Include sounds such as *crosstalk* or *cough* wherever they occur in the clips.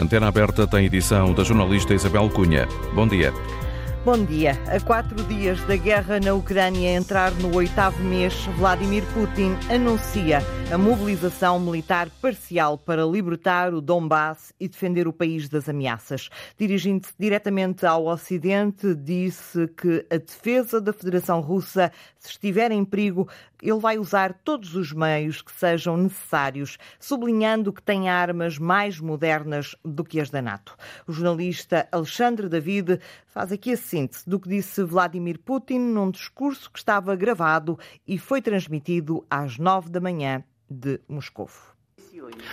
Antena Aberta tem edição da jornalista Isabel Cunha. Bom dia. Bom dia. A quatro dias da guerra na Ucrânia entrar no oitavo mês, Vladimir Putin anuncia a mobilização militar parcial para libertar o Donbass e defender o país das ameaças. Dirigindo-se diretamente ao Ocidente, disse que a defesa da Federação Russa, se estiver em perigo, ele vai usar todos os meios que sejam necessários, sublinhando que tem armas mais modernas do que as da NATO. O jornalista Alexandre David faz aqui a síntese do que disse Vladimir Putin num discurso que estava gravado e foi transmitido às nove da manhã de Moscou.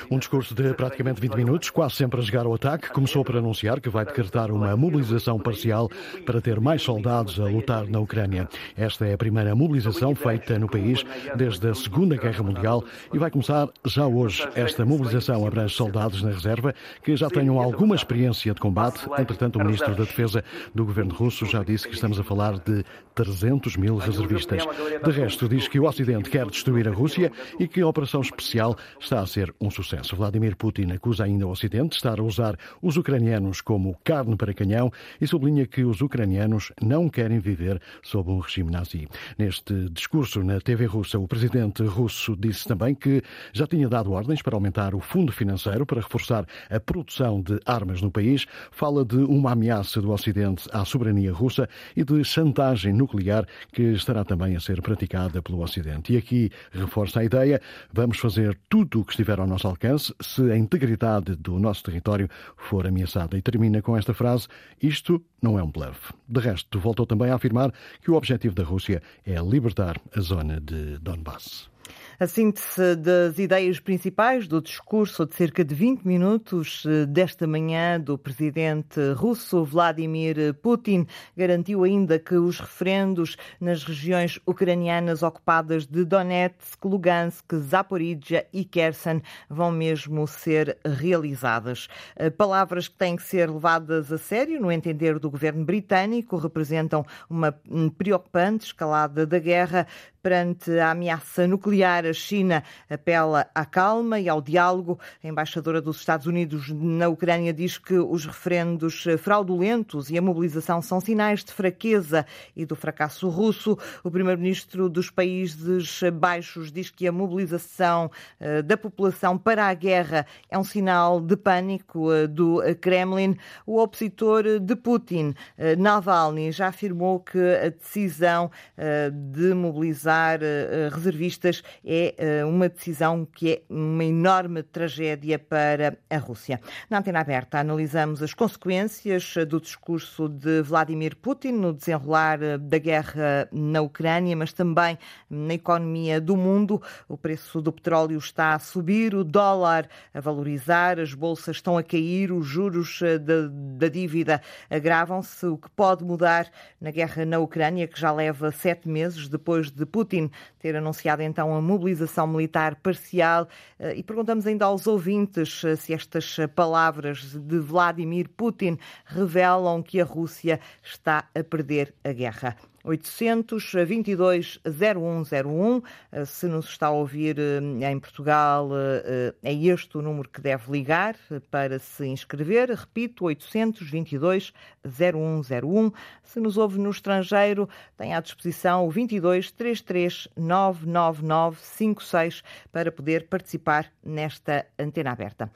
Um discurso de praticamente 20 minutos, quase sempre a jogar ao ataque, começou por anunciar que vai decretar uma mobilização parcial para ter mais soldados a lutar na Ucrânia. Esta é a primeira mobilização feita no país desde a Segunda Guerra Mundial e vai começar já hoje. Esta mobilização abrange soldados na reserva que já tenham alguma experiência de combate. Entretanto, o ministro da Defesa do governo russo já disse que estamos a falar de 300 mil reservistas. De resto, diz que o Ocidente quer destruir a Rússia e que a operação especial está a ser um sucesso. Vladimir Putin acusa ainda o Ocidente de estar a usar os ucranianos como carne para canhão e sublinha que os ucranianos não querem viver sob um regime nazi. Neste discurso na TV russa, o presidente russo disse também que já tinha dado ordens para aumentar o fundo financeiro para reforçar a produção de armas no país. Fala de uma ameaça do Ocidente à soberania russa e de chantagem nuclear que estará também a ser praticada pelo Ocidente. E aqui reforça a ideia: vamos fazer tudo o que estiver ao ao nosso alcance se a integridade do nosso território for ameaçada. E termina com esta frase: Isto não é um bluff. De resto, voltou também a afirmar que o objetivo da Rússia é libertar a zona de Donbass. A síntese das ideias principais do discurso de cerca de 20 minutos eh, desta manhã do presidente russo Vladimir Putin garantiu ainda que os referendos nas regiões ucranianas ocupadas de Donetsk, Lugansk, Zaporizhia e Kherson vão mesmo ser realizadas. Eh, palavras que têm que ser levadas a sério, no entender do governo britânico, representam uma preocupante escalada da guerra perante a ameaça nuclear a China apela à calma e ao diálogo. A embaixadora dos Estados Unidos na Ucrânia diz que os referendos fraudulentos e a mobilização são sinais de fraqueza e do fracasso russo. O primeiro-ministro dos Países Baixos diz que a mobilização eh, da população para a guerra é um sinal de pânico eh, do Kremlin. O opositor de Putin, eh, Navalny, já afirmou que a decisão de mobilizar reservistas é eh, uma decisão que é uma enorme tragédia para a Rússia. Na antena aberta, analisamos as consequências do discurso de Vladimir Putin no desenrolar eh, da guerra na Ucrânia, mas também na economia do mundo. O preço do petróleo está a subir, o dólar a valorizar, as bolsas estão a cair, os juros eh, da, da dívida agravam-se, o que pode mudar na guerra na Ucrânia, que já leva sete meses depois de Putin ter anunciado então a mobilização mobilização militar parcial eh, e perguntamos ainda aos ouvintes eh, se estas palavras de Vladimir Putin revelam que a Rússia está a perder a guerra. 822 0101. Eh, se nos está a ouvir eh, em Portugal, eh, é este o número que deve ligar para se inscrever. Repito, 822 0101. Se nos ouve no estrangeiro, tem à disposição o 22 33 999 56 para poder participar nesta antena aberta.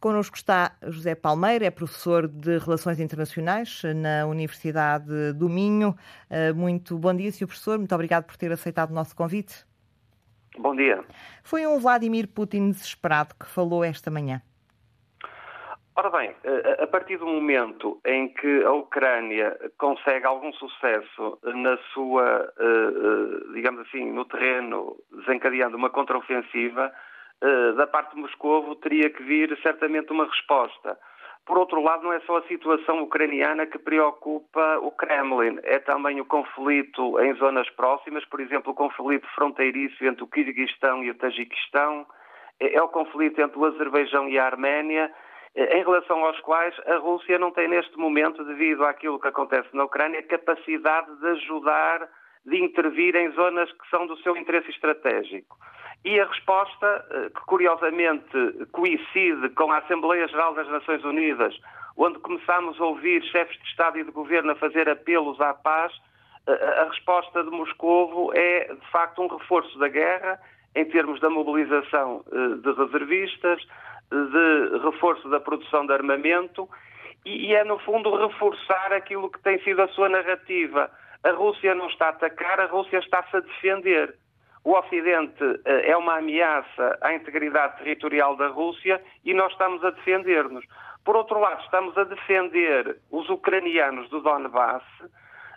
Connosco está José Palmeira, é professor de Relações Internacionais na Universidade do Minho. Eh, muito bom dia, Sr. Professor. Muito obrigado por ter aceitado o nosso convite. Bom dia. Foi um Vladimir Putin desesperado que falou esta manhã. Ora bem, eh, a partir do momento em que a Ucrânia consegue algum sucesso na sua, eh, digamos assim, no terreno, desencadeando uma contraofensiva, da parte de Moscovo teria que vir certamente uma resposta. Por outro lado, não é só a situação ucraniana que preocupa o Kremlin, é também o conflito em zonas próximas, por exemplo, o conflito fronteiriço entre o Kirguistão e o Tajiquistão, é, é o conflito entre o Azerbaijão e a Arménia, eh, em relação aos quais a Rússia não tem neste momento, devido àquilo que acontece na Ucrânia, capacidade de ajudar, de intervir em zonas que são do seu interesse estratégico. E a resposta, eh, que curiosamente coincide com a Assembleia Geral das Nações Unidas, onde começámos a ouvir chefes de Estado e de Governo a fazer apelos à paz, a resposta de Moscovo é, de facto, um reforço da guerra em termos da mobilização eh, de reservistas, de reforço da produção de armamento e é, no fundo, reforçar aquilo que tem sido a sua narrativa. A Rússia não está a atacar, a Rússia está-se a defender. O Ocidente eh, é uma ameaça à integridade territorial da Rússia e nós estamos a defender-nos. Por outro lado, estamos a defender os ucranianos do Donbass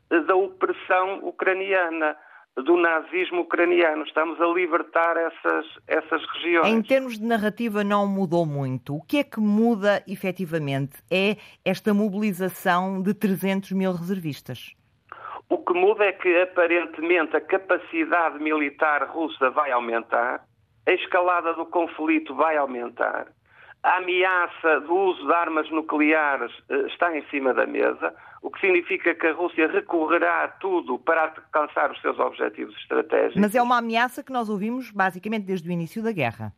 eh, da opressão ucraniana do nazismo ucraniano. Estamos a libertar essas, essas regiões. Em termos de narrativa, não mudou muito. O que é que muda efetivamente? É esta mobilização de 300 mil reservistas. O que muda é que, aparentemente, a capacidade militar russa vai aumentar, a escalada do conflito vai aumentar, a ameaça do uso de armas nucleares eh, está em cima da mesa, o que significa que a Rússia recorrerá a tudo para alcançar os seus objetivos estratégicos. Mas é uma ameaça que nós ouvimos basicamente desde o início da guerra.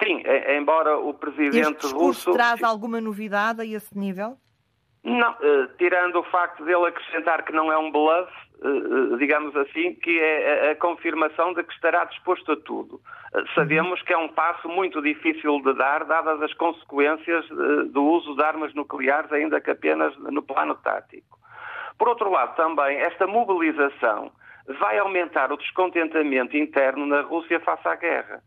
Sim, embora o presidente este russo. traz alguma novidade a esse nível? Não, uh, tirando o facto dele acrescentar que não é um bluff, uh, digamos assim, que é a, a, confirmação de que estará disposto a tudo. Uh, sabemos que é um passo muito difícil de dar, dadas as consequências do uso de armas nucleares, ainda que apenas no plano tático. Por outro lado, também, esta mobilização vai aumentar o descontentamento interno na Rússia face à guerra.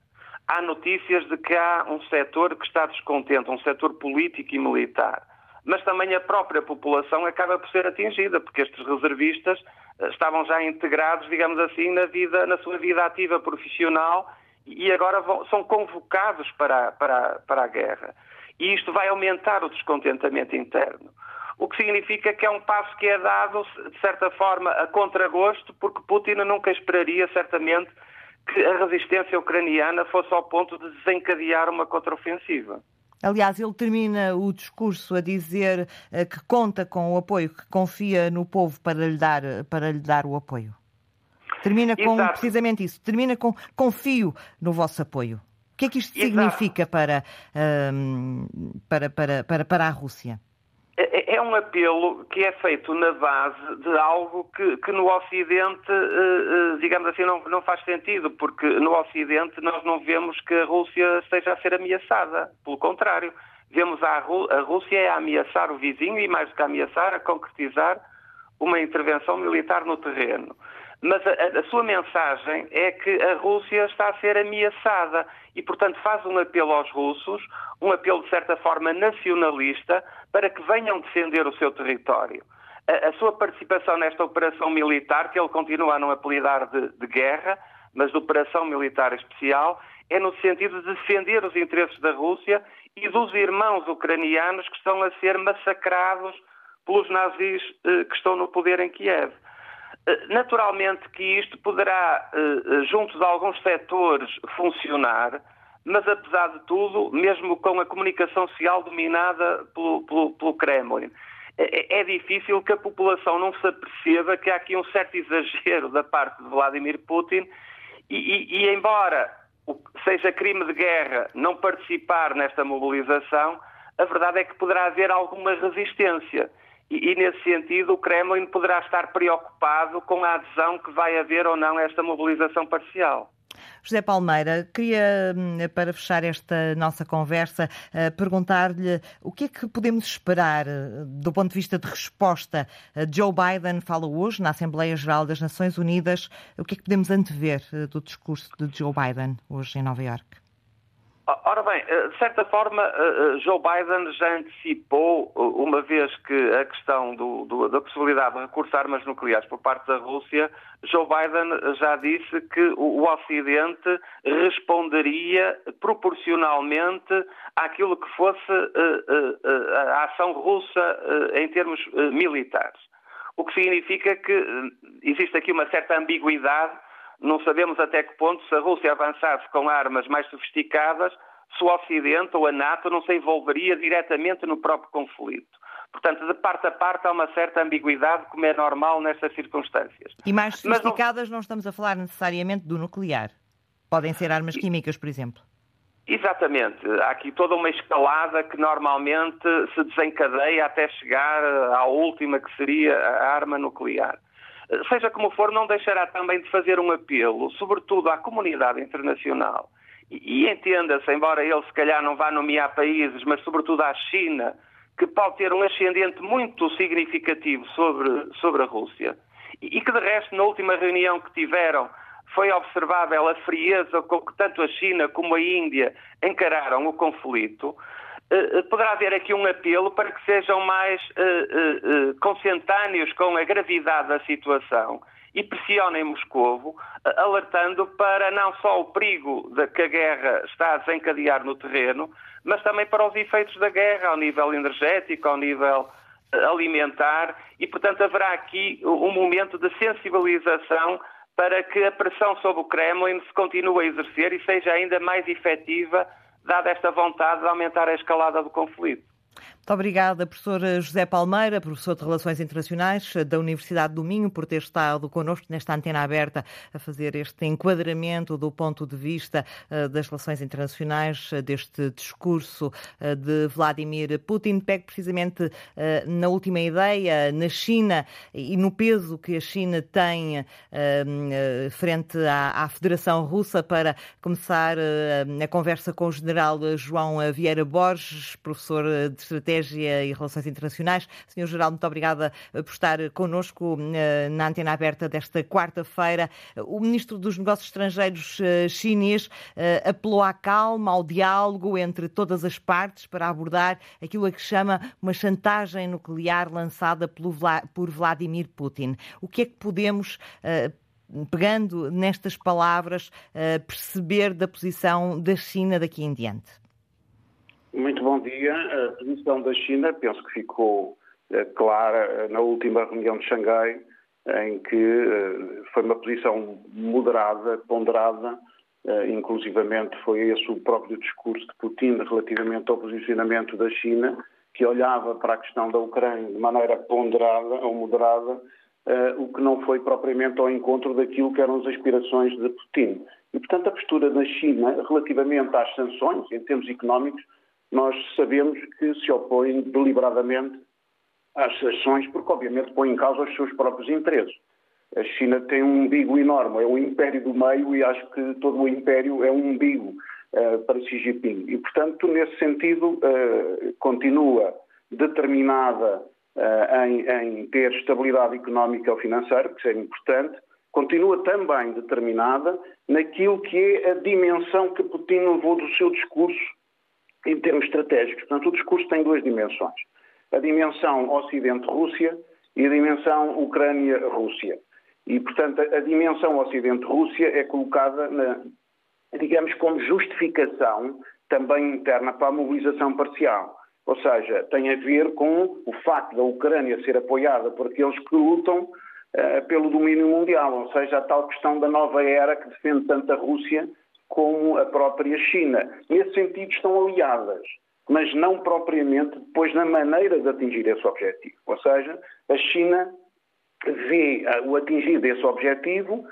Há notícias de que há um setor que está descontente, um setor político e militar mas também a própria população acaba por ser atingida, porque estes reservistas eh, estavam já integrados, digamos assim, na, vida, na sua vida ativa profissional e agora vão, são convocados para, para, para a guerra. E isto vai aumentar o descontentamento interno. O que significa que é um passo que é dado, de certa forma, a contragosto, porque Putin nunca esperaria, certamente, que a resistência ucraniana fosse ao ponto de desencadear uma contraofensiva. Aliás, ele termina o discurso a dizer uh, que conta com o apoio, que confia no povo para lhe dar, para lhe dar o apoio. Termina com Exato. precisamente isso. Termina com confio no vosso apoio. O que é que isto Exato. significa para, uh, para, para, para, para a Rússia? É, um apelo que é feito na base de algo que, que no Ocidente, eh, eh, digamos assim, não, não, faz sentido, porque no Ocidente nós não vemos que a Rússia esteja a ser ameaçada. Pelo contrário, vemos a, a Rússia a ameaçar o vizinho e, mais do que a ameaçar, a concretizar uma intervenção militar no terreno. Mas a, a, sua mensagem é que a Rússia está a ser ameaçada e, portanto, faz um apelo aos russos, um apelo de certa forma nacionalista, para que venham defender o seu território. A, a sua participação nesta operação militar, que ele continua a não apelidar de, de guerra, mas de operação militar especial, é no sentido de defender os interesses da Rússia e dos irmãos ucranianos que estão a ser massacrados pelos nazis eh, que estão no poder em Kiev. Eh, naturalmente que isto poderá, eh, eh, junto de alguns setores, funcionar, mas apesar de tudo, mesmo com a comunicação social dominada pelo, pelo, pelo Kremlin, é, é, difícil que a população não se aperceba que há aqui um certo exagero da parte de Vladimir Putin e, e, e embora seja crime de guerra não participar nesta mobilização, a verdade é que poderá haver alguma resistência. E, e, nesse sentido, o Kremlin poderá estar preocupado com a adesão que vai haver ou não a esta mobilização parcial. José Palmeira, queria, hum, para fechar esta nossa conversa, eh, perguntar-lhe o que é que podemos esperar eh, do ponto de vista de resposta. Eh, Joe Biden fala hoje na Assembleia Geral das Nações Unidas. O que é que podemos antever do discurso de Joe Biden hoje em Nova Iorque? Ora bem, eh, de certa forma, eh, eh, Joe Biden já antecipou, uma vez que a questão do, do, da possibilidade de recurso a armas nucleares por parte da Rússia, Joe Biden já disse que o, o Ocidente responderia proporcionalmente àquilo que fosse a ação russa em termos militares. O que significa que existe aqui uma certa ambiguidade não sabemos até que ponto, se a Rússia avançasse com armas mais sofisticadas, se o Ocidente ou a NATO não se envolveria diretamente no próprio conflito. Portanto, de parte a parte há uma certa ambiguidade, como é normal nestas circunstâncias. E mais sofisticadas não... não... estamos a falar necessariamente do nuclear. Podem ser armas químicas, por exemplo. Exatamente. Há aqui toda uma escalada que normalmente se desencadeia até chegar à última, que seria a arma nuclear. Seja como for, não deixará também de fazer um apelo, sobretudo à comunidade internacional. E, e entenda-se, embora ele se calhar não vá nomear países, mas sobretudo à China, que pode ter um ascendente muito significativo sobre, sobre a Rússia. E, e que, de resto, na última reunião que tiveram, foi observável a frieza com que tanto a China como a Índia encararam o conflito, poderá haver aqui um apelo para que sejam mais uh, uh, consentâneos com a gravidade da situação e pressionem Moscovo, alertando para não só o perigo de que a guerra está a desencadear no terreno, mas também para os efeitos da guerra ao nível energético, ao nível alimentar, e portanto haverá aqui um momento de sensibilização para que a pressão sobre o Kremlin se continue a exercer e seja ainda mais efetiva, dada esta vontade de aumentar a escalada do conflito. Muito obrigada, professor José Palmeira, professor de Relações Internacionais da Universidade do Minho, por ter estado connosco nesta antena aberta a fazer este enquadramento do ponto de vista eh, das relações internacionais, eh, deste discurso eh, de Vladimir Putin. Pego precisamente na última ideia, na China e no peso que a China tem frente à, Federação Russa para começar a conversa com o general João Vieira Borges, professor de Estratégia Estratégia e Relações Internacionais. Senhor Geral, muito obrigada por estar connosco eh, na antena aberta desta quarta-feira. O Ministro dos Negócios Estrangeiros eh, chinês eh, apelou à calma, ao diálogo entre todas as partes para abordar aquilo a que chama uma chantagem nuclear lançada por Vladimir Putin. O que é que podemos pegando nestas palavras, perceber da posição da China daqui em diante? Muito bom dia. A posição da China penso que ficou eh, clara eh, na última reunião de Xangai, em que eh, foi uma posição moderada, ponderada, inclusivamente foi esse o próprio discurso de Putin relativamente ao posicionamento da China, que olhava para a questão da Ucrânia de maneira ponderada ou moderada, o que não foi propriamente ao encontro daquilo que eram as aspirações de Putin. E, portanto, a postura da China relativamente às sanções, em termos económicos, nós sabemos que se opõem deliberadamente às sanções, porque obviamente põe em causa os seus próprios interesses. A China tem um umbigo enorme, é o império do meio e acho que todo o império é um umbigo uh, para Xi Jinping. E, portanto, nesse sentido, uh, continua determinada uh, em, em, ter estabilidade económica ou financeira, que é importante, continua também determinada naquilo que é a dimensão que Putin levou do seu discurso em termos estratégicos. Portanto, o discurso tem duas dimensões. A dimensão Ocidente-Rússia e a dimensão Ucrânia-Rússia. E, portanto, a, dimensão Ocidente-Rússia é colocada, na, digamos, como justificação também interna para a mobilização parcial. Ou seja, tem a ver com o facto da Ucrânia ser apoiada por aqueles que lutam uh, pelo domínio mundial, ou seja, a tal questão da nova era que defende tanto a Rússia como a própria China. Nesse sentido, estão aliadas, mas não propriamente depois na maneira de atingir esse objetivo. Ou seja, a China vê ah, o atingir desse objetivo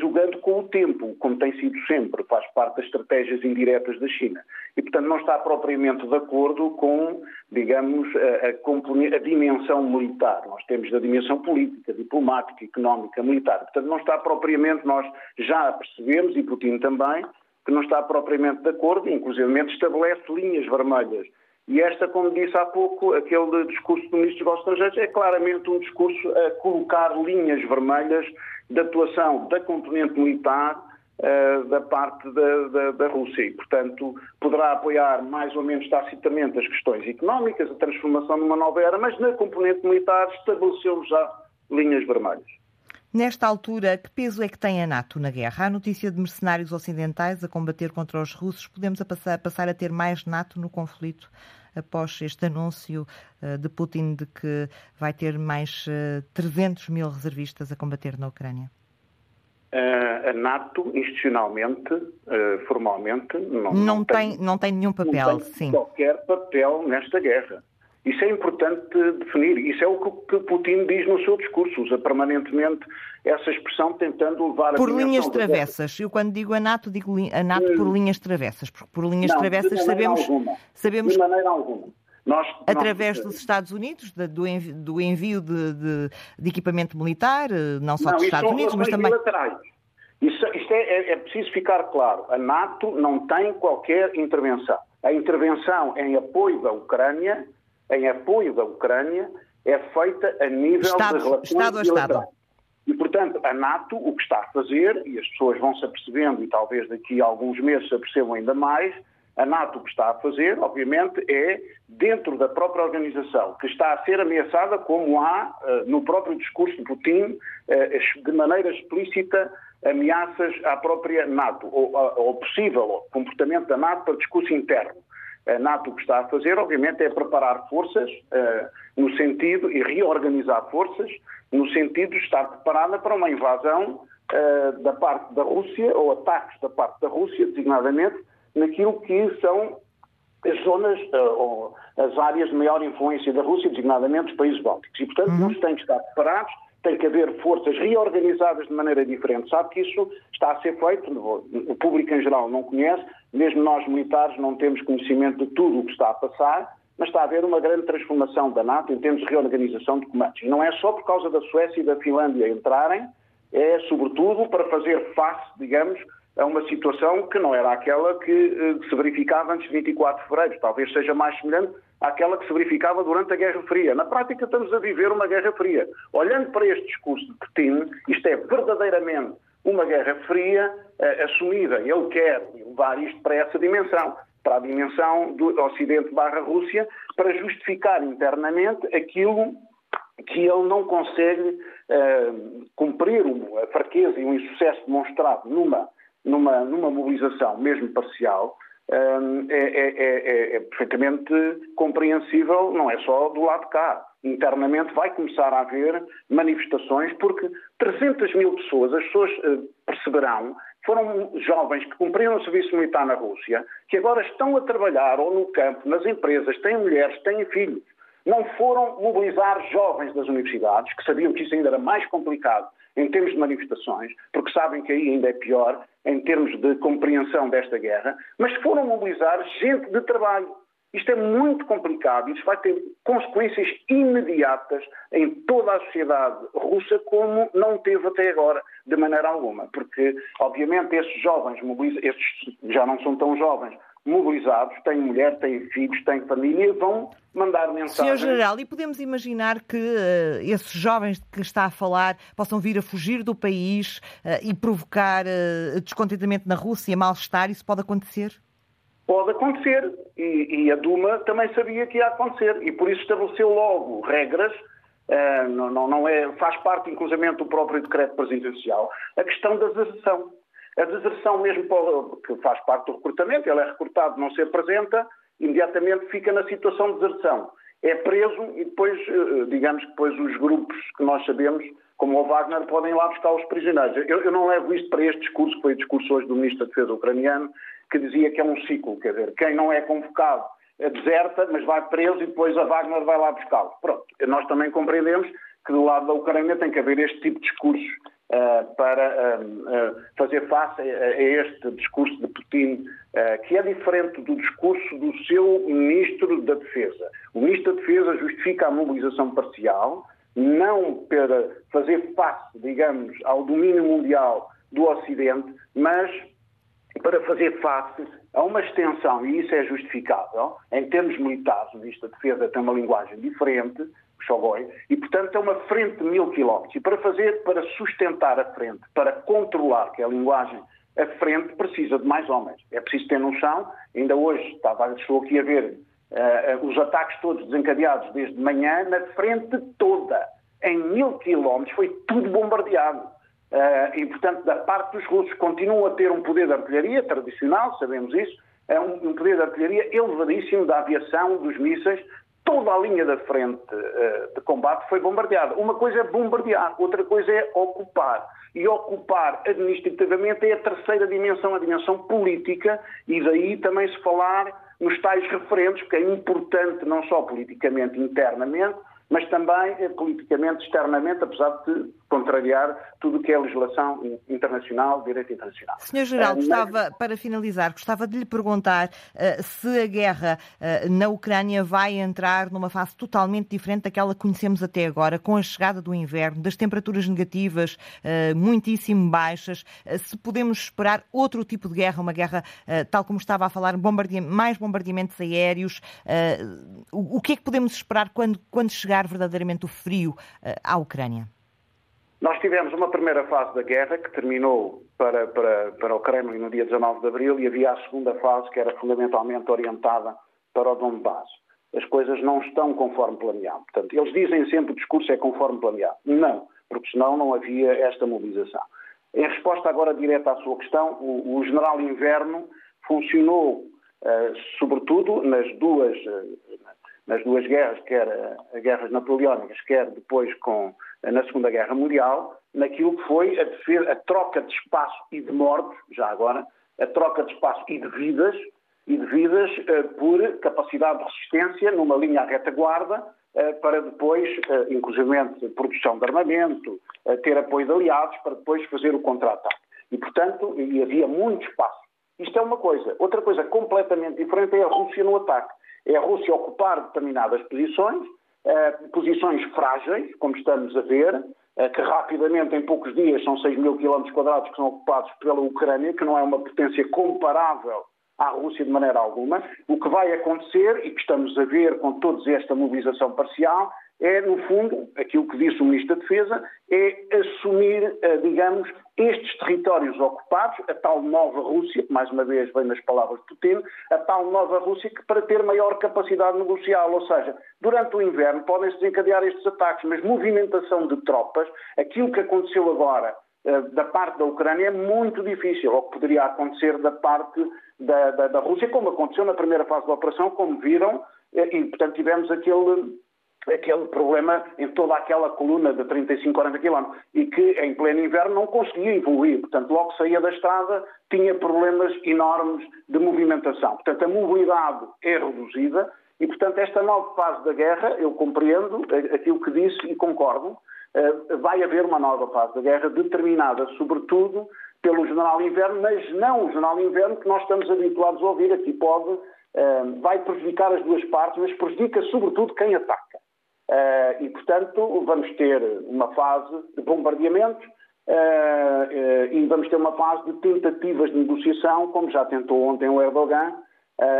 jogando com o tempo, como tem sido sempre, faz parte das estratégias indiretas da China. E, portanto, não está propriamente de acordo com, digamos, a, a, a dimensão militar. Nós temos a dimensão política, diplomática, económica, militar. Portanto, não está propriamente, nós já percebemos, e Putin também, que não está propriamente de acordo, inclusive estabelece linhas vermelhas. E esta, como disse há pouco, aquele discurso do Ministro dos Estrangeiros é claramente um discurso a colocar linhas vermelhas de atuação da componente militar uh, da parte da, da, da, Rússia e, portanto, poderá apoiar mais ou menos tacitamente as questões económicas, a transformação numa nova era, mas na componente militar estabeleceu já linhas vermelhas. Nesta altura, que peso é que tem a NATO na guerra? Há notícia de mercenários ocidentais a combater contra os russos. Podemos a passar a ter mais NATO no conflito após este anúncio uh, de Putin de que vai ter mais uh, eh, 300 mil reservistas a combater na Ucrânia? Uh, a NATO, institucionalmente, formalmente, não, não, não tem, tem, não tem nenhum papel, não tem sim. qualquer papel nesta guerra. Isso é importante definir. Isso é o que Putin diz no seu discurso. Usa permanentemente essa expressão tentando levar a Por linhas travessas. Eu quando digo a NATO, digo a NATO por hum. linhas travessas. Porque por linhas não, travessas sabemos... Alguma. sabemos... De maneira alguma. Nós, Através nós... dos Estados Unidos, do envio, do envio de, de, de, equipamento militar, eh, não só não, dos Estados Unidos, mas também. Bilaterais. Isso, isto é, é, é, preciso ficar claro. A NATO não tem qualquer intervenção. A intervenção em apoio da Ucrânia, em apoio da Ucrânia, é feita a nível Estado, de relações Estado a Estado. E, portanto, a NATO o que está a fazer, e as pessoas vão se apercebendo, e talvez daqui a alguns meses se apercebam ainda mais, a NATO o que está a fazer, obviamente, é, dentro da própria organização, que está a ser ameaçada, como há uh, no próprio discurso de Putin, uh, de maneira explícita, ameaças à própria NATO, ou ao possível comportamento da NATO para discurso interno. A NATO o que está a fazer, obviamente, é preparar forças uh, no sentido, e reorganizar forças, no sentido de estar preparada para uma invasão da parte da Rússia, ou ataques da parte da Rússia, designadamente, naquilo que são as zonas uh, ou as áreas de maior influência da Rússia, designadamente os países bálticos. E, portanto, uhum. têm que estar preparados, tem que haver forças reorganizadas de maneira diferente. Sabe que isso está a ser feito, o público em geral não conhece, mesmo nós militares não temos conhecimento de tudo o que está a passar, mas está a haver uma grande transformação da NATO em termos de reorganização de comandos. E não é só por causa da Suécia e da Finlândia entrarem, é sobretudo para fazer face, digamos, a uma situação que não era aquela que uh, se verificava antes de 24 de fevereiro. Talvez seja mais semelhante àquela que se verificava durante a Guerra Fria. Na prática, estamos a viver uma Guerra Fria. Olhando para este discurso de Putin, isto é verdadeiramente uma Guerra Fria uh, assumida. Ele quer levar isto para essa dimensão, para a dimensão do Ocidente barra Rússia, para justificar internamente aquilo que ele não consegue uh, cumprir a fraqueza e o insucesso demonstrado numa numa, numa mobilização, mesmo parcial, hum, é, é, é, é, perfeitamente compreensível, não é só do lado de cá. Internamente vai começar a haver manifestações, porque 300 mil pessoas, as pessoas eh, perceberão, foram jovens que cumpriram o serviço militar na Rússia, que agora estão a trabalhar ou no campo, nas empresas, têm mulheres, têm filhos. Não foram mobilizar jovens das universidades, que sabiam que isso ainda era mais complicado em termos de manifestações, porque sabem que aí ainda é pior em termos de compreensão desta guerra, mas foram mobilizar gente de trabalho. Isto é muito complicado, isto vai ter consequências imediatas em toda a sociedade russa, como não teve até agora, de maneira alguma. Porque, obviamente, esses jovens, estes já não são tão jovens, mobilizados, têm mulher, têm filhos, têm família, vão mandar mensagens. Senhor General, e podemos imaginar que uh, esses jovens que está a falar possam vir a fugir do país uh, e provocar uh, descontentamento na Rússia, mal-estar? Isso pode acontecer? Pode acontecer. E, e, a Duma também sabia que ia acontecer. E por isso estabeleceu logo regras. Não, não, não, é, faz parte, inclusive, do próprio decreto presidencial, a questão da deserção. A deserção mesmo, que faz parte do recrutamento, ele é recrutado, não se apresenta, imediatamente fica na situação de deserção. É preso e depois, eh, digamos que depois os grupos que nós sabemos, como o Wagner, podem lá buscar os prisioneiros. Eu, eu não levo isto para este discurso, que foi o discurso hoje do Ministro da Defesa ucraniano, que dizia que é um ciclo, quer dizer, quem não é convocado deserta, mas vai preso e depois a Wagner vai lá buscá-lo. Pronto, nós também compreendemos que do lado da Ucrânia tem que haver este tipo de discursos uh, para uh, fazer face a, a, este discurso de Putin, que é diferente do discurso do seu Ministro da Defesa. O Ministro da Defesa justifica a mobilização parcial, não para fazer face, digamos, ao domínio mundial do Ocidente, mas para fazer face a uma extensão, e isso é justificável, em termos militares, o Ministro da Defesa tem uma linguagem diferente, Xogoi, e portanto é uma frente de mil quilómetros. E para fazer, para sustentar a frente, para controlar, que é a linguagem, a frente precisa de mais homens. É preciso ter noção, ainda hoje estava, estou aqui a ver uh, os ataques todos desencadeados desde manhã, na frente toda, em mil quilómetros, foi tudo bombardeado. Uh, e, portanto, da parte dos russos, continuam a ter um poder de artilharia tradicional, sabemos isso, é um, um poder de artilharia elevadíssimo da aviação, dos mísseis, toda a linha da frente uh, de combate foi bombardeada. Uma coisa é bombardear, outra coisa é ocupar. E ocupar administrativamente é a terceira dimensão, a dimensão política, e daí também se falar nos tais referentes, porque é importante não só politicamente internamente, mas também eh, politicamente, externamente, apesar de contrariar tudo o que é legislação internacional, direito internacional. Senhor Geral, uh, gostava, para finalizar, gostava de lhe perguntar uh, se a guerra uh, na Ucrânia vai entrar numa fase totalmente diferente daquela que conhecemos até agora, com a chegada do inverno, das temperaturas negativas muitíssimo baixas, se podemos esperar outro tipo de guerra, uma guerra, tal como estava a falar, bombarde... mais bombardeamentos aéreos, o, o que é que podemos esperar quando, quando chegar verdadeiramente o frio à Ucrânia? Nós tivemos uma primeira fase da guerra que terminou para, para, para o Kremlin no dia 19 de abril e havia a segunda fase que era fundamentalmente orientada para o Donbass. As coisas não estão conforme planeado. Portanto, eles dizem sempre que o discurso é conforme planeado. Não, porque senão não havia esta mobilização. Em resposta agora direta à sua questão, o, o general Inverno funcionou, uh, sobretudo, nas duas, uh, nas duas guerras, quer as guerras napoleónicas, quer depois com, na Segunda Guerra Mundial, naquilo que foi a, defesa, a troca de espaço e de mortos, já agora, a troca de espaço e de vidas, e de vidas uh, por capacidade de resistência numa linha à retaguarda, uh, para depois, uh, inclusivamente, produção de armamento, ter apoio de aliados, para depois fazer o contra-ataque. E, portanto, e havia muito espaço. Isto é uma coisa. Outra coisa completamente diferente é a Rússia no ataque é a Rússia ocupar determinadas posições, eh, posições frágeis, como estamos a ver, eh, que rapidamente, em poucos dias, são 6 mil quilómetros quadrados que são ocupados pela Ucrânia, que não é uma potência comparável à Rússia de maneira alguma. O que vai acontecer, e que estamos a ver com toda esta mobilização parcial, é, no fundo, aquilo que disse o Ministro da Defesa, é assumir, eh, digamos, estes territórios ocupados, a tal nova Rússia, que mais uma vez vem nas palavras de Putin, a tal nova Rússia que para ter maior capacidade negocial, ou seja, durante o inverno podem-se desencadear estes ataques, mas movimentação de tropas, aquilo que aconteceu agora eh, da parte da Ucrânia é muito difícil, ou que poderia acontecer da parte da, da, da Rússia, como aconteceu na primeira fase da operação, como viram, eh, e portanto tivemos aquele aquele problema em toda aquela coluna de 35, 40 quilómetros e que em pleno inverno não conseguia evoluir. Portanto, logo saía da estrada tinha problemas enormes de movimentação. Portanto, a mobilidade é reduzida e, portanto, esta nova fase da guerra, eu compreendo aquilo que disse e concordo, eh, vai haver uma nova fase da guerra determinada, sobretudo, pelo general inverno, mas não o general inverno que nós estamos habituados a ouvir. Aqui pode, eh, vai prejudicar as duas partes, mas prejudica sobretudo quem ataca. Uh, e, portanto, vamos ter uma fase de bombardeamentos uh, uh, e vamos ter uma fase de tentativas de negociação, como já tentou ontem o Erdogan,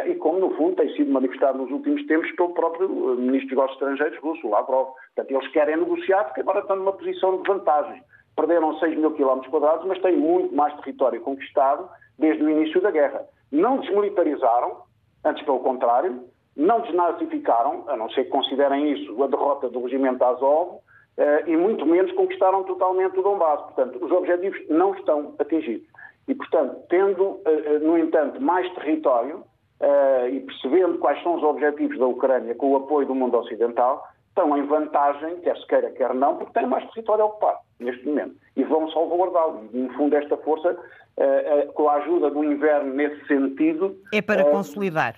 e como, no fundo, tem sido manifestado nos últimos tempos pelo próprio Ministro dos Negócios Estrangeiros russo, Lavrov. Portanto, eles querem negociar porque agora estão numa posição de vantagem. Perderam 6 mil quilómetros quadrados, mas têm muito mais território conquistado desde o início da guerra. Não desmilitarizaram, antes pelo contrário, não desnazificaram, a não ser que considerem isso a derrota do regimento Azov, eh, e muito menos conquistaram totalmente o Donbass. Portanto, os objetivos não estão atingidos. E, portanto, tendo, eh, eh, no entanto, mais território e percebendo quais são os objetivos da Ucrânia com o apoio do mundo ocidental, estão em vantagem, quer se queira, quer não, porque têm mais território ocupado neste momento. E vão salvaguardá-lo. E, no fundo, esta força, com a ajuda do inverno nesse sentido. É para consolidar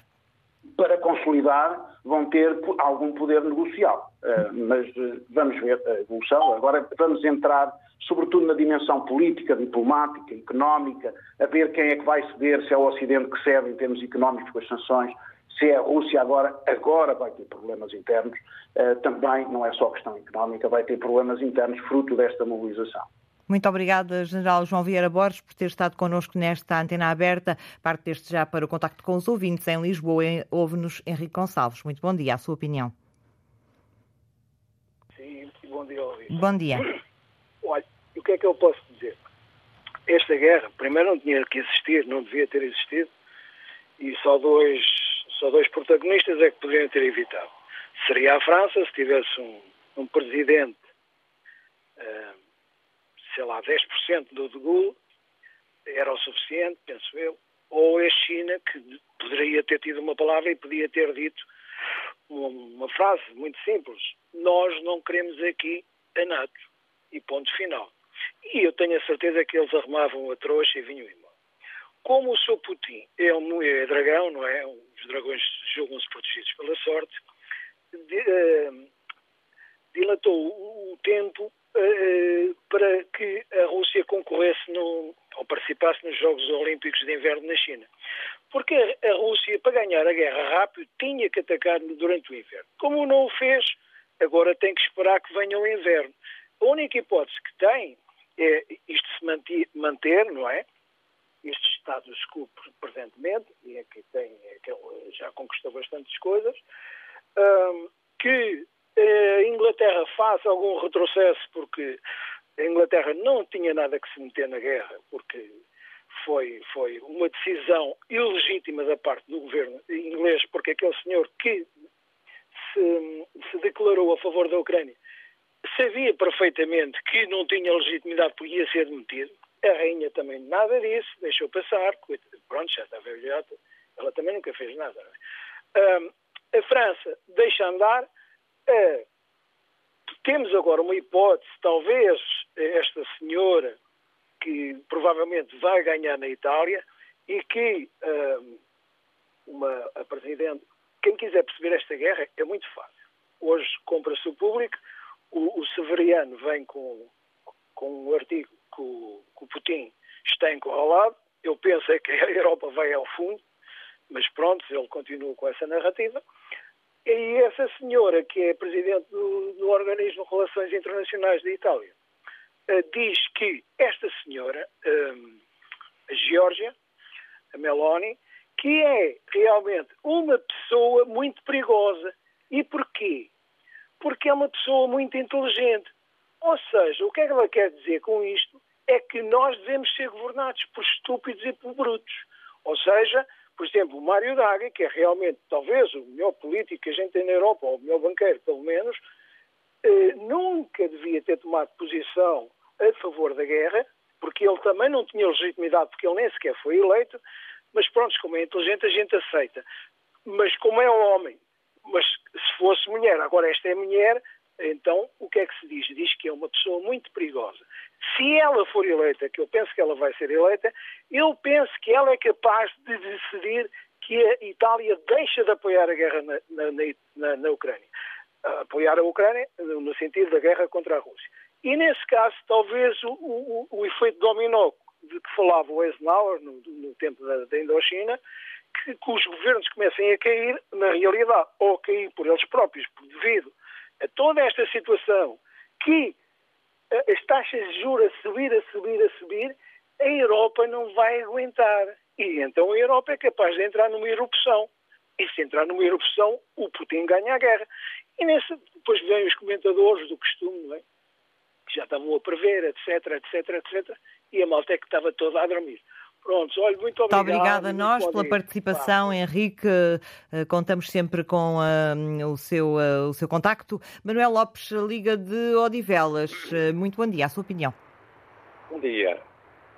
para consolidar, vão ter algum poder negocial. Uh, mas uh, vamos ver a evolução. Agora vamos entrar, sobretudo, na dimensão política, diplomática, económica, a ver quem é que vai ceder, se é o Ocidente que cede em termos económicos com as sanções, se é a Rússia agora, agora vai ter problemas internos. Uh, também não é só questão económica, vai ter problemas internos fruto desta mobilização. Muito obrigada, General João Vieira Borges, por ter estado connosco nesta antena aberta. Parte deste já para o contacto com os ouvintes em Lisboa. Ouve-nos Henrique Gonçalves. Muito bom dia, a sua opinião. Sim, bom dia, ouvintes. Bom dia. *clears throat* Olha, o que é que eu posso dizer? Esta guerra, primeiro, não tinha que existir, não devia ter existido, e só dois, só dois protagonistas é que poderiam ter evitado. Seria a França, se tivesse um, um presidente. Uh, sei lá, 10% do de Gaulle era o suficiente, penso eu, ou a China, que poderia ter tido uma palavra e podia ter dito uma, uma frase muito simples: Nós não queremos aqui a NATO. E ponto final. E eu tenho a certeza que eles arrumavam a trouxa e vinham embora. como o seu Putin é um é dragão, não é? Os dragões julgam-se protegidos pela sorte, de, uh, dilatou o tempo uh, para que a Rússia concorresse no, ou participasse nos Jogos Olímpicos de Inverno na China. Porque a, Rússia, para ganhar a guerra rápido, tinha que atacar durante o inverno. Como não o fez, agora tem que esperar que venha o inverno. A única hipótese que tem é isto se manter, não é? Este status quo presentemente, e é que, tem, é que já conquistou bastantes coisas, que a Inglaterra faça algum retrocesso, porque a Inglaterra não tinha nada que se meter na guerra, porque foi, foi uma decisão ilegítima da parte do governo inglês, porque aquele senhor que se, se declarou a favor da Ucrânia sabia perfeitamente que não tinha legitimidade porque ia ser demitido. A rainha também nada disso, deixou passar. Pronto, já está velhota. Ela também nunca fez nada. É? a França deixa andar. Uh, temos agora uma hipótese, talvez esta senhora, que provavelmente vai ganhar na Itália, e que uma, a Presidente, quem quiser perceber esta guerra, é muito fácil. Hoje compra-se o público, o, o Severiano vem com, com um artigo que o, que o Putin está encurralado. Eu penso é que a Europa vai ao fundo, mas pronto, ele continua com essa narrativa. E essa senhora, que é presidente do, do Organismo de Relações Internacionais da Itália, uh, diz que esta senhora, um, a Geórgia, a Meloni, que é realmente uma pessoa muito perigosa. E porquê? Porque é uma pessoa muito inteligente. Ou seja, o que é que ela quer dizer com isto? É que nós devemos ser governados por estúpidos e por brutos. Ou seja, por exemplo, o Mário Daga, que é realmente talvez o melhor político que a gente tem na Europa, ou o melhor banqueiro, pelo menos, eh, nunca devia ter tomado posição a favor da guerra, porque ele também não tinha legitimidade, porque ele nem sequer foi eleito, mas pronto, como é inteligente, a gente aceita. Mas como é homem, mas se fosse mulher, agora esta é mulher, então o que é que se diz? Diz que é uma pessoa muito perigosa. Se ela for eleita, que eu penso que ela vai ser eleita, eu penso que ela é capaz de decidir que a Itália deixa de apoiar a guerra na, na, na, na Ucrânia. Apoiar a Ucrânia no sentido da guerra contra a Rússia. E nesse caso, talvez o, o, o efeito dominó de que falava o Eisenhower no, no tempo da, da Indochina, que, que, os governos comecem a cair na realidade, ou a cair por eles próprios, devido a toda esta situação que as taxas de juros a subir, a subir, a subir, a Europa não vai aguentar. E então a Europa é capaz de entrar numa erupção. E se entrar numa erupção, o Putin ganha a guerra. E nesse, depois vêm os comentadores do costume, é? que já estavam a prever, etc, etc, etc, e a malta é que estava toda a dormir. Pronto, olha, muito obrigado. Muito obrigada a nós pela participação, Henrique. Eh, contamos sempre com uh, o, seu, uh, o seu contacto. Manuel Lopes, Liga de Odivelas. Uh, muito bom dia, a sua opinião. Bom dia.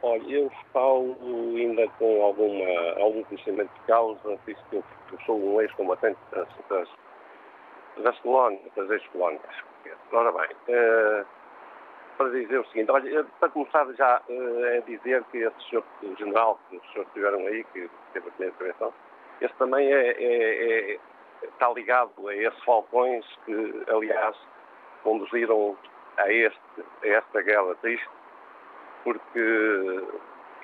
Olha, eu falo ainda com alguma, algum conhecimento de causa, visto que eu, eu sou um ex-combatente das, das, das colónias, das ex-colónias. Ora bem, para dizer o seguinte, olha, para começar já uh, é dizer que esse senhor general que os senhores tiveram aí, que teve a primeira intervenção, esse também é, é, é, está ligado a esses falcões que, aliás, conduziram a, este, a esta guerra triste, porque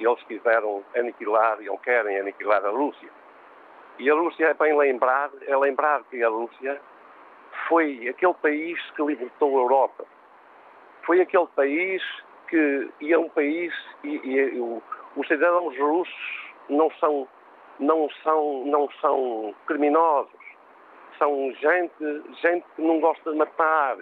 eles quiseram aniquilar, e ou querem aniquilar a Rússia. E a Rússia é bem lembrar, é lembrar que a Rússia foi aquele país que libertou a Europa foi aquele país que e é um país e, e o, os cidadãos russos não são não são não são criminosos. São gente gente que não gosta de matar.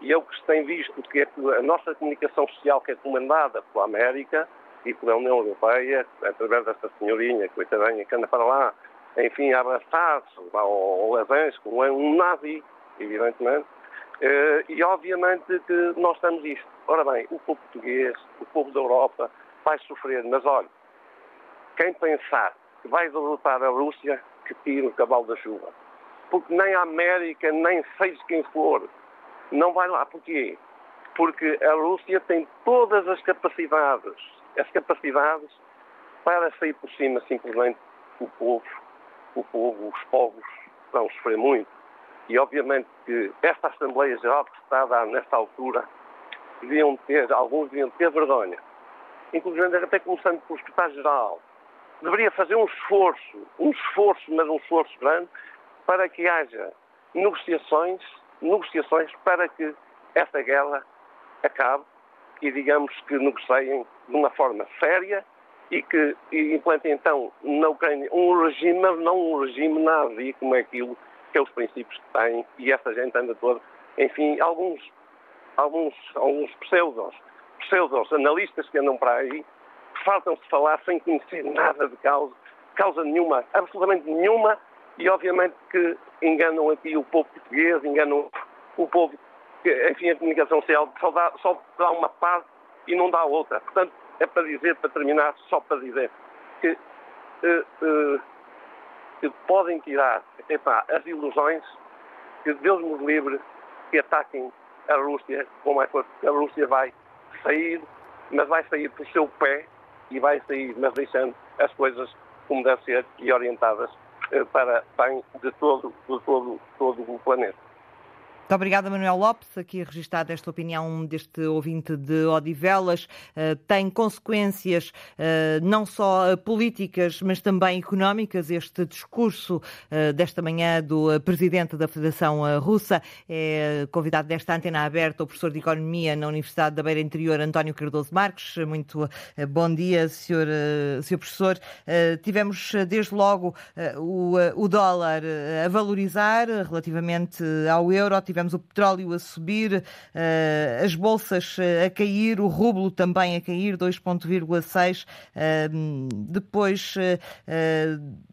E é o que se tem visto que é a nossa comunicação social que é comandada pela América e pela União Europeia através desta senhorinha coitadinha que anda para lá enfim a abraçar-se ao, ao como é um nazi evidentemente e obviamente que nós estamos isto. Ora bem, o povo português, o povo da Europa vai sofrer, mas olha, quem pensar que vai derrotar a Rússia, que tire o cavalo da chuva. Porque nem a América, nem seja quem for, não vai lá. Porquê? Porque a Rússia tem todas as capacidades, as capacidades para sair por cima simplesmente o povo, o povo, os povos vão sofrer muito. E obviamente que esta Assembleia Geral que está a dar nesta altura, deviam ter, alguns deviam ter vergonha. Inclusive até começando pelo Secretário-Geral. Deveria fazer um esforço, um esforço, mas um esforço grande, para que haja negociações, negociações para que esta guerra acabe e digamos que negociem de uma forma séria e que e implantem então na Ucrânia um regime, mas não um regime nazi como é aquilo que os princípios que têm e essa gente anda toda, enfim, alguns, alguns, alguns pseudos, pseudos analistas que andam para aí, faltam-se falar sem conhecer nada de causa, causa nenhuma, absolutamente nenhuma, e obviamente que enganam aqui o povo português, enganam o povo, que, enfim, a comunicação social só dá, só dá uma parte e não dá outra. Portanto, é para dizer, para terminar, só para dizer que, uh, uh, que podem tirar epá, as ilusões que Deus nos livre que ataquem a Rússia, como é que a Rússia vai sair, mas vai sair por seu pé e vai sair, mas deixando as coisas como deve ser e orientadas uh, para bem de todo, de todo, todo o planeta. Muito obrigada, Manuel Lopes, aqui registada esta opinião deste ouvinte de Odivelas. Uh, tem consequências uh, não só políticas, mas também económicas. Este discurso desta manhã do presidente da Federação Russa é convidado desta antena aberta o professor de Economia na Universidade da Beira Interior, António Cardoso Marques. Muito bom dia, senhor, senhor professor. Tivemos desde logo o, o dólar a valorizar relativamente ao euro. Tivemos tivemos o petróleo a subir, eh, as bolsas eh, a cair, o rublo também a cair, 2,6. Eh, depois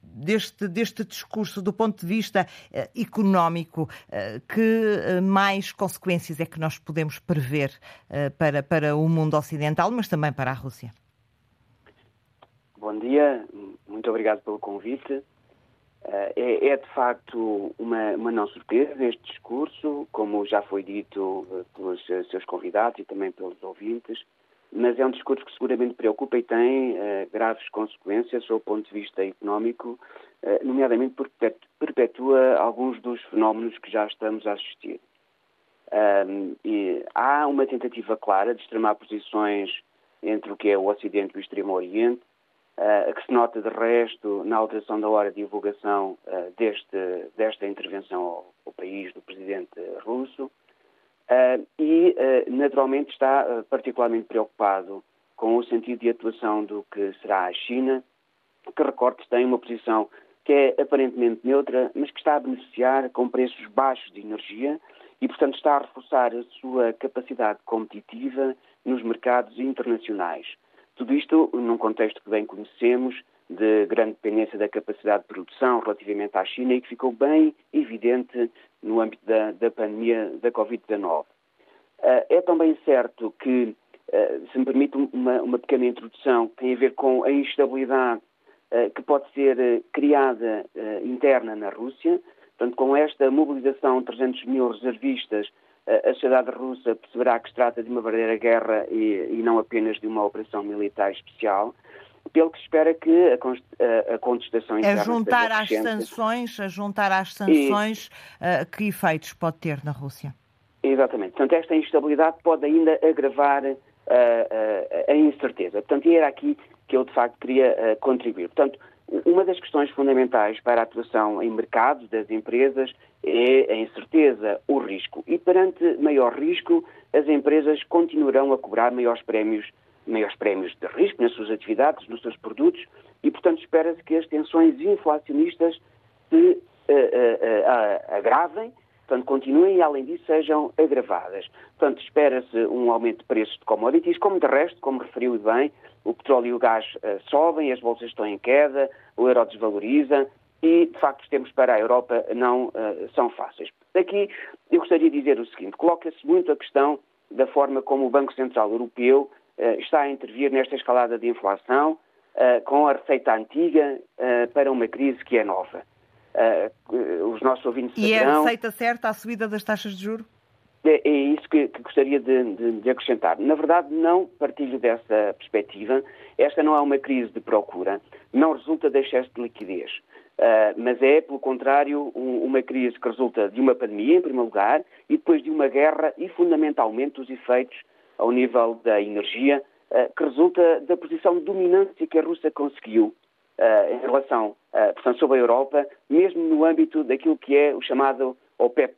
deste, deste discurso do ponto de vista uh, económico, uh, que mais consequências é que nós podemos prever para, para o mundo ocidental, mas também para a Rússia? Bom dia, muito obrigado pelo convite. Eh, é, é, de facto uma, uma, não surpresa este discurso, como já foi dito eh, pelos eh, seus convidados e também pelos ouvintes, mas é um discurso que seguramente preocupa e tem uh, graves consequências do ponto de vista económico, uh, nomeadamente porque perpetua alguns dos fenómenos que já estamos a assistir. Um, há uma tentativa clara de extremar posições entre o que é o Ocidente e o Extremo Oriente, uh, que se nota de resto na alteração da hora de divulgação uh, deste, desta intervenção ao, ao, país do presidente russo uh, e, naturalmente, está particularmente preocupado com o sentido de atuação do que será a China, que, recorte, tem uma posição que é aparentemente neutra, mas que está a beneficiar com preços baixos de energia e, portanto, está a reforçar a sua capacidade competitiva nos mercados internacionais. Tudo isto num contexto que bem conhecemos, de grande dependência da capacidade de produção relativamente à China e que ficou bem evidente no âmbito da, da pandemia da Covid-19. Uh, é também certo que, uh, se me permite uma, uma, pequena introdução, tem a ver com a instabilidade uh, que pode ser criada interna na Rússia, portanto, com esta mobilização de 300 mil reservistas a sociedade russa perceberá que se trata de uma verdadeira guerra e, e não apenas de uma operação militar especial pelo que se espera que a, a contestação interna... A juntar às sanções, a juntar às sanções, e... uh, que efeitos pode ter na Rússia? Exatamente. Portanto, esta instabilidade pode ainda agravar uh, uh, a incerteza. Portanto, era aqui que eu, de facto, queria contribuir. Portanto, uma das questões fundamentais para a atuação em mercados das empresas é a incerteza, o risco. E perante maior risco, as empresas continuarão a cobrar maiores prémios, maiores prémios de risco nas suas atividades, nos seus produtos, e, portanto, espera-se que as tensões inflacionistas se uh, uh, uh, agravem, portanto, continuem e, além disso, sejam agravadas. Portanto, espera-se um aumento de preços de commodities, como de resto, como referiu bem, o petróleo e o gás sobem, as bolsas estão em queda, o euro desvaloriza, e, de facto, os tempos para a Europa não uh, são fáceis. Aqui eu gostaria de dizer o seguinte: coloca-se muito a questão da forma como o Banco Central Europeu uh, está a intervir nesta escalada de inflação uh, com a receita antiga para uma crise que é nova. os nossos ouvintes E é a receita certa a subida das taxas de juros? é, é isso que, que gostaria de, de, de, acrescentar. Na verdade, não partilho dessa perspectiva. Esta não é uma crise de procura, não resulta de excesso de liquidez, uh, mas é, pelo contrário, um, uma crise que resulta de uma pandemia, em primeiro lugar, e depois de uma guerra e, fundamentalmente, dos efeitos ao nível da energia, uh, que resulta da posição de dominância que a Rússia conseguiu uh, em relação, portanto, sobre a Europa, mesmo no âmbito daquilo que é o chamado OPEP+.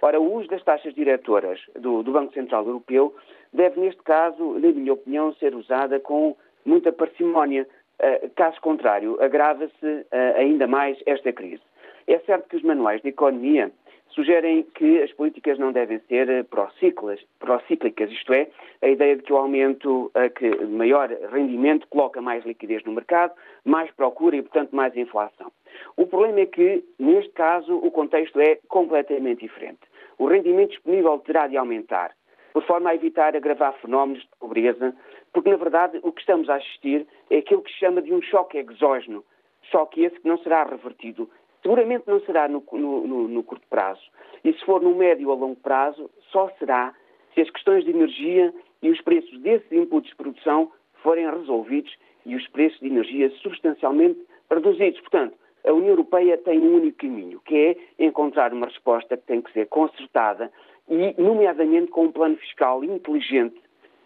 Ora, o uso das taxas diretoras do, do Banco Central Europeu deve, neste caso, na minha opinião, ser usada com muita parcimónia. Uh, caso contrário, agrava-se uh, ainda mais esta crise. É certo que os manuais de economia sugerem que as políticas não devem ser procíclicas, isto é, a ideia de que o aumento, que maior rendimento coloca mais liquidez no mercado, mais procura e, portanto, mais inflação. O problema é que, neste caso, o contexto é completamente diferente o rendimento disponível terá de aumentar, por forma a evitar agravar fenómenos de pobreza, porque, na verdade, o que estamos a assistir é aquilo que se chama de um choque exógeno, choque esse que não será revertido. Seguramente não será no, no, no, no curto prazo. E se for no médio ou longo prazo, só será se as questões de energia e os preços desses inputs de produção forem resolvidos e os preços de energia substancialmente reduzidos. Portanto, a União Europeia tem um único caminho, que é encontrar uma resposta que tem que ser concertada e, nomeadamente, com um plano fiscal inteligente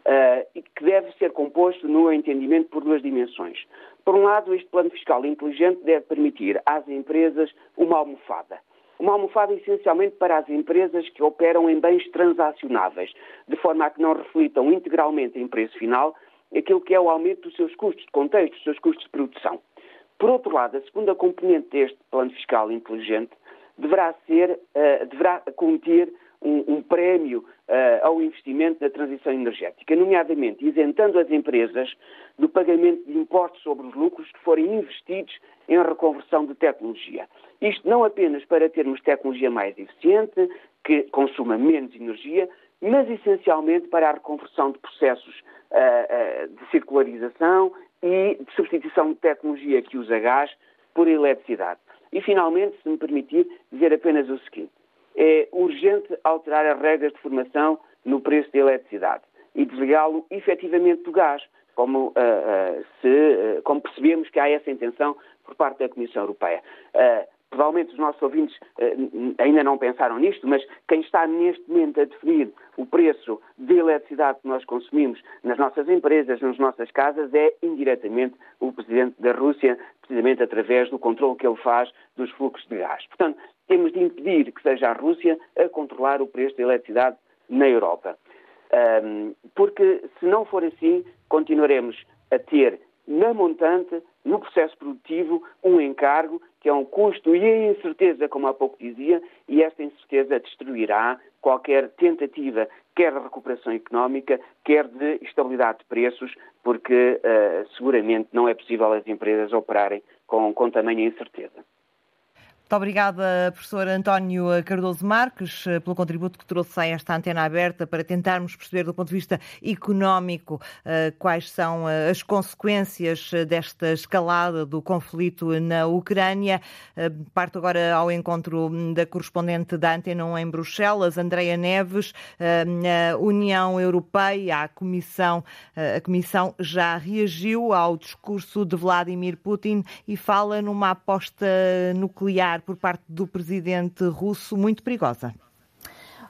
uh, e que deve ser composto, no entendimento, por duas dimensões. Por um lado, este plano fiscal inteligente deve permitir às empresas uma almofada. Uma almofada essencialmente para as empresas que operam em bens transacionáveis, de forma a que não reflitam integralmente em preço final aquilo que é o aumento dos seus custos de contexto, dos seus custos de produção. Por outro lado, a segunda componente deste plano fiscal inteligente deverá ser, uh, deverá conter um, um prémio uh, ao investimento na transição energética, nomeadamente isentando as empresas do pagamento de impostos sobre os lucros que forem investidos em reconversão de tecnologia. Isto não apenas para termos tecnologia mais eficiente, que consuma menos energia, mas essencialmente para a reconversão de processos uh, de circularização e de substituição de tecnologia que usa gás por eletricidade. E, finalmente, se me permitir, dizer apenas o seguinte. É urgente alterar as regras de formação no preço da eletricidade e desligá-lo efetivamente do gás, como, uh, uh, se, uh, como percebemos que há essa intenção por parte da Comissão Europeia. Provavelmente os nossos ouvintes ainda não pensaram nisto, mas quem está neste momento a definir o preço de eletricidade que nós consumimos nas nossas empresas, nas nossas casas, é indiretamente o Presidente da Rússia, precisamente através do controle que ele faz dos fluxos de gás. Portanto, temos de impedir que seja a Rússia a controlar o preço da eletricidade na Europa. Um, porque, se não for assim, continuaremos a ter na montante, no processo produtivo, um encargo que é um custo e a incerteza, como há pouco dizia, e esta incerteza destruirá qualquer tentativa, quer de recuperação económica, quer de estabilidade de preços, porque uh, seguramente não é possível as empresas operarem com, com tamanha incerteza. Muito obrigada, professor António Cardoso Marques, pelo contributo que trouxe a esta antena aberta para tentarmos perceber, do ponto de vista económico, eh, quais são eh, as consequências desta escalada do conflito na Ucrânia. Eh, parto agora ao encontro da correspondente da Antena 1 em Bruxelas, Andreia Neves. A União Europeia, a Comissão, a Comissão já reagiu ao discurso de Vladimir Putin e fala numa aposta nuclear por parte do presidente russo muito perigosa.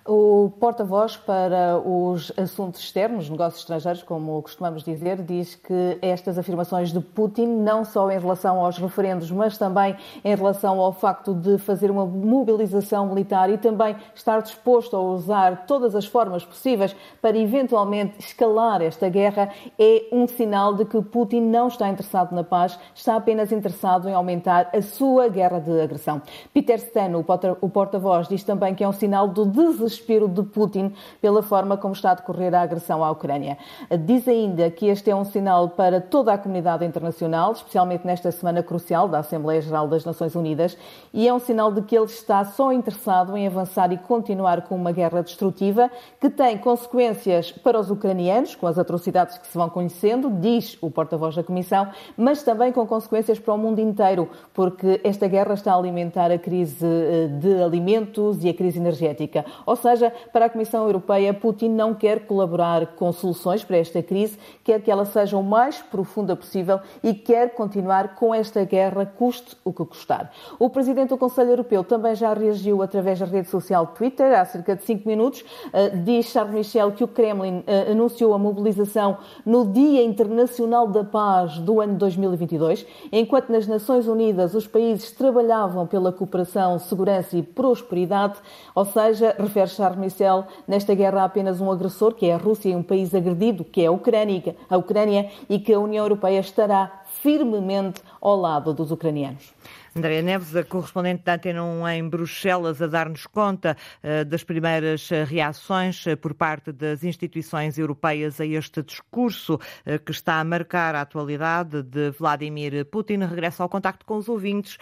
O porta-voz para os assuntos externos, negócios estrangeiros, como costumamos dizer, diz que estas afirmações de Putin, não só em relação aos referendos, mas também em relação ao facto de fazer uma mobilização militar e também estar disposto a usar todas as formas possíveis para eventualmente escalar esta guerra, é um sinal de que Putin não está interessado na paz, está apenas interessado em aumentar a sua guerra de agressão. Peter Stano, o porta-voz, diz também que é um sinal do desespero desespero de Putin pela forma como está a decorrer a agressão à Ucrânia. Diz ainda que este é um sinal para toda a comunidade internacional, especialmente nesta semana crucial da Assembleia Geral das Nações Unidas, e é um sinal de que ele está só interessado em avançar e continuar com uma guerra destrutiva que tem consequências para os ucranianos, com as atrocidades que se vão conhecendo, diz o porta-voz da Comissão, mas também com consequências para o mundo inteiro, porque esta guerra está a alimentar a crise eh, de alimentos e a crise energética. Ou seja, para a Comissão Europeia, Putin não quer colaborar com soluções para esta crise, quer que ela seja o mais profunda possível e quer continuar com esta guerra, custe o que custar. O presidente do Conselho Europeu também já reagiu através da rede social Twitter há cerca de cinco minutos. Uh, diz Charles Michel que o Kremlin uh, anunciou a mobilização no Dia Internacional da Paz do ano 2022, enquanto nas Nações Unidas os países trabalhavam pela cooperação, segurança e prosperidade, ou seja, refere Charles Michel, nesta guerra há apenas um agressor, que é a Rússia, e um país agredido, que é a Ucrânia, a Ucrânia e que a União Europeia estará firmemente ao lado dos ucranianos. Andréa Neves, a correspondente da Antena 1 em Bruxelas, a dar-nos conta uh, das primeiras eh, reações uh, por parte das instituições europeias a este discurso que está a marcar a atualidade de Vladimir Putin. Regressa ao contacto com os ouvintes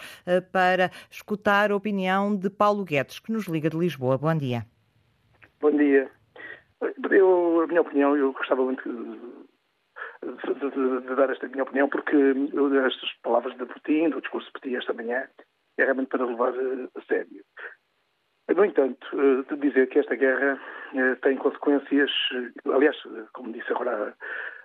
para escutar a opinião de Paulo Guedes, que nos liga de Lisboa. Bom dia. Bom dia. Eu, a minha opinião, eu gostava muito de, de, de, dar esta minha opinião, porque estas palavras de Putin, do discurso de Putin esta manhã, é realmente para levar eh, a sério. No entanto, eh, de dizer que esta guerra eh, tem consequências, aliás, como disse agora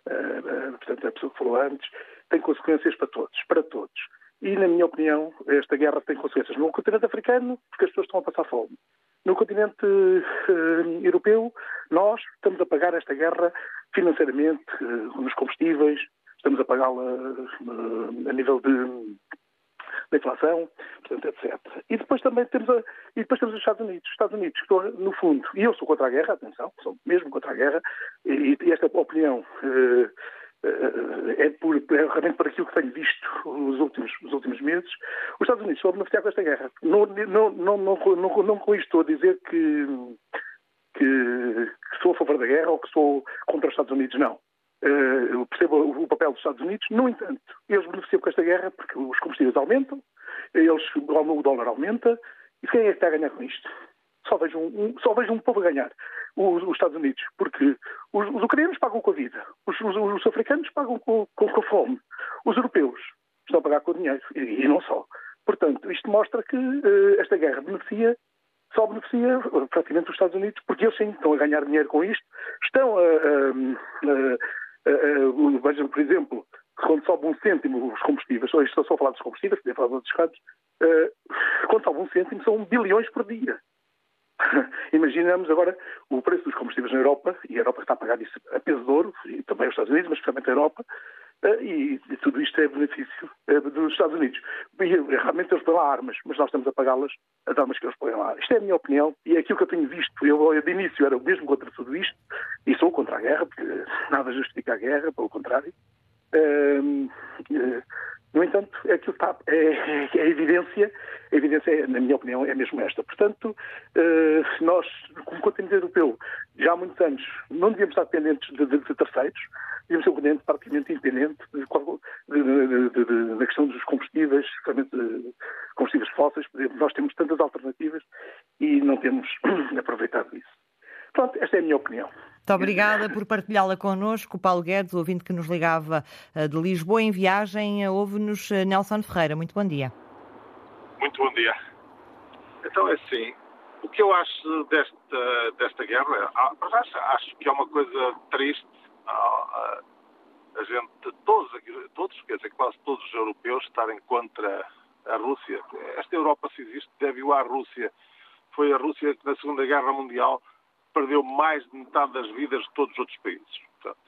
portanto, a pessoa que falou antes, tem consequências para todos, para todos. E, na minha opinião, esta guerra tem consequências no continente africano, porque as pessoas estão a passar fome. No continente uh, europeu, nós estamos a pagar esta guerra financeiramente, uh, nos combustíveis, estamos a pagá-la uh, a nível de, de inflação, portanto, etc. E depois também temos, a, e depois temos os Estados Unidos. Os Estados Unidos, que estão, no fundo, e eu sou contra a guerra, atenção, sou mesmo contra a guerra, e, e esta opinião é, por, é realmente por aquilo que tenho visto nos últimos, nos últimos meses. Os Estados Unidos a beneficiar com esta guerra. Não, não, não, não, não, com isto estou a dizer que, que, que, sou a favor da guerra ou que sou contra os Estados Unidos, não. Eh, eu percebo o papel dos Estados Unidos, no entanto, eles beneficiam com esta guerra porque os combustíveis aumentam, eles, o dólar aumenta, e quem é que está a ganhar com isto? Só vejo um, só vejo um povo a ganhar os, os Estados Unidos, porque os, os, ucranianos pagam com a vida, os, os africanos pagam com, com, com, a fome, os europeus estão a pagar com o dinheiro, e, e não só. Portanto, isto mostra que uh, esta guerra beneficia, só beneficia uh, praticamente os Estados Unidos, porque eles sim estão a ganhar dinheiro com isto, estão a. Vejam, por exemplo, quando sobe um cêntimo os combustíveis, ou estou só a falar dos combustíveis, podia falar outros casos, uh, quando sobe um cêntimo são bilhões por dia. *laughs* Imaginamos agora o preço dos combustíveis na Europa, e a Europa está a pagar isso a peso de ouro, e também os Estados Unidos, mas especialmente a Europa, eh, e, e tudo isto é benefício eh, dos Estados Unidos. E, eh, realmente eles põem lá armas, mas nós estamos a pagá-las, as armas que eles põem lá. Isto é a minha opinião, e é aquilo que eu tenho visto. Eu, de início, era o mesmo contra tudo isto, e sou contra a guerra, porque nada justifica a guerra, pelo contrário. No entanto, é que está, é, é, é evidência, a evidência, na minha opinião, é mesmo esta. Portanto, eh, nós, como continente europeu, já há muitos anos, não devíamos estar dependentes de, de, de terceiros, devíamos ser um continente praticamente independente de, da questão dos combustíveis, especialmente combustíveis fósseis. Nós temos tantas alternativas e não temos *clears throat* aproveitado isso. Pronto, esta é a minha opinião. Muito obrigada por partilhá-la connosco. Paulo Guedes, ouvinte que nos ligava eh, de Lisboa em viagem, eh, ouve-nos eh, Nelson Ferreira. Muito bom dia. Muito bom dia. Então é assim, o que eu acho desta, desta guerra, ah, acho, acho que é uma coisa triste. Ah, a gente, todos, todos, quer dizer, quase todos os europeus estarem contra a Rússia. Esta Europa, se existe, deve-o à Rússia. Foi a Rússia que na Segunda Guerra Mundial perdeu mais de metade das vidas de todos os outros países. Portanto,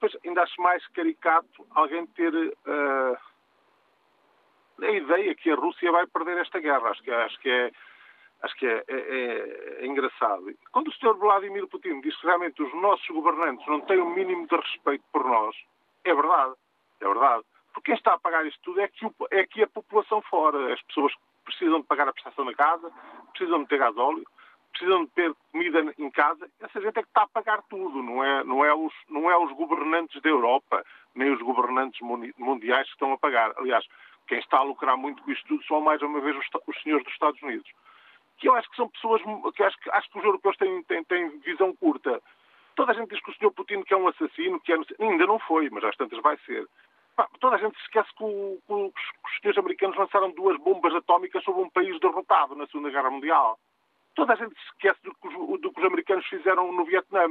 depois, ainda acho mais caricato alguém ter uh, a ideia que a Rússia vai perder esta guerra. Acho que, acho que é acho que é, é, é, engraçado. Quando o Sr. Vladimir Putin diz que realmente os nossos governantes não têm o um mínimo de respeito por nós, é verdade. É verdade. Porque quem está a pagar isto tudo é que, o, é que a população fora. As pessoas precisam de pagar a prestação da casa, precisam de ter gasóleo, precisam de ter comida em casa, essa gente é que está a pagar tudo, não é, não é, os, não é os governantes da Europa, nem os governantes mundiais que estão a pagar. Aliás, quem está a lucrar muito com isto tudo são mais uma vez os, os senhores dos Estados Unidos. Que eu acho que são pessoas que acho, acho que os europeus têm, têm, têm visão curta. Toda a gente diz que o senhor Putin que é um assassino, que é, ainda não foi, mas às tantas vai ser. toda a gente se esquece que, o, que os senhores americanos lançaram duas bombas atómicas sobre um país derrotado na Segunda Guerra Mundial. Toda a gente se esquece do que os, do que os americanos fizeram no Vietnã.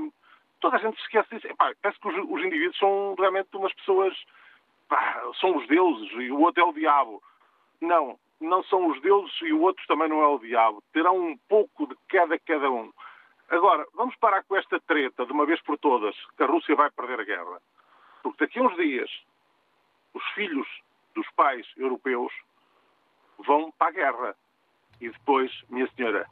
Toda a gente se esquece disso. Epá, parece que os, os, indivíduos são realmente umas pessoas. Pá, são os deuses e o outro é o diabo. Não, não são os deuses e o outro também não é o diabo. Terão um pouco de cada cada um. Agora, vamos parar com esta treta de uma vez por todas, que a Rússia vai perder a guerra. Porque daqui a uns dias, os filhos dos pais europeus vão para a guerra. E depois, minha senhora,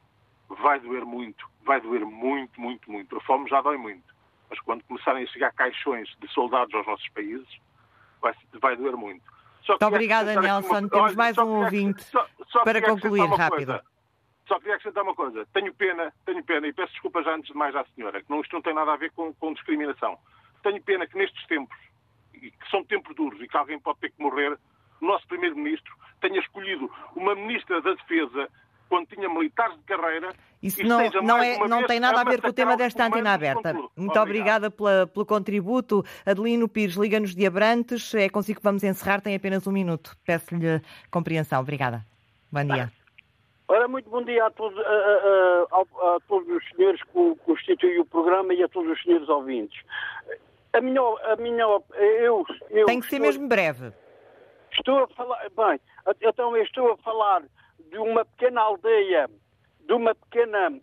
vai doer muito, vai doer muito, muito, muito. A fome já dói muito. Mas quando começarem a chegar caixões de soldados aos nossos países, vai, vai doer muito. Muito obrigada, Nelson. Uma... Temos mais um ouvinte só, só para concluir rápido. Coisa. Só queria acrescentar uma coisa. Tenho pena, tenho pena, e peço desculpa já antes de mais à senhora, que não, isto não tem nada a ver com, com discriminação. Tenho pena que nestes tempos, e que são tempos duros e que alguém pode ter que morrer, o nosso Primeiro-Ministro tenha escolhido uma Ministra da Defesa quando tinha militares de carreira. Isso não, não, é, não tem nada a ver com o tema desta antena aberta. Muito obrigada pela, pelo contributo. Adelino Pires, liga-nos de Abrantes. É consigo que vamos encerrar, tem apenas um minuto. Peço-lhe compreensão. Obrigada. Bom dia. Ora, muito bom dia a todos, a, a, a, a todos os senhores que constituem o programa e a todos os senhores ouvintes. A minha, a minha, eu, eu Tem que ser estou, mesmo breve. Estou a falar, bem, então eu estou a falar de uma pequena aldeia, de uma pequena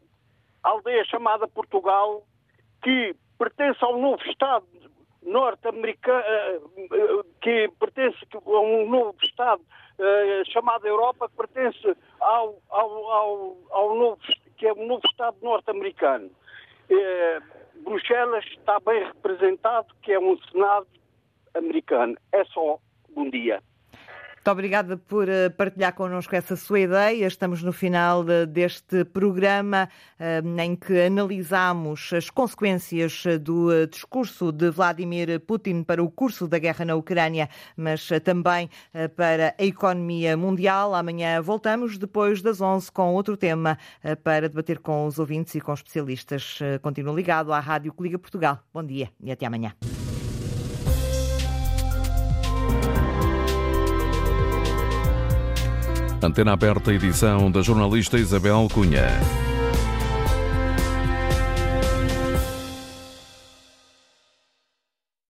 aldeia chamada Portugal, que pertence ao novo Estado norte-americano, eh, eh, que pertence a um novo Estado uh, chamado Europa, que pertence ao, ao, ao, ao novo, que é um novo Estado norte-americano. Bruxelas está bem representado, que é um Senado americano. É só. Bom dia. Muito obrigada por eh, partilhar connosco essa sua ideia. Estamos no final deste programa eh, em que analisamos as consequências do eh, discurso de Vladimir Putin para o curso da guerra na Ucrânia, mas também para a economia mundial. Amanhã voltamos depois das 11 com outro tema para debater com os ouvintes e com especialistas. Continua ligado à Rádio Coliga Portugal. Bom dia e até amanhã. Antena aberta, edição da jornalista Isabel Cunha.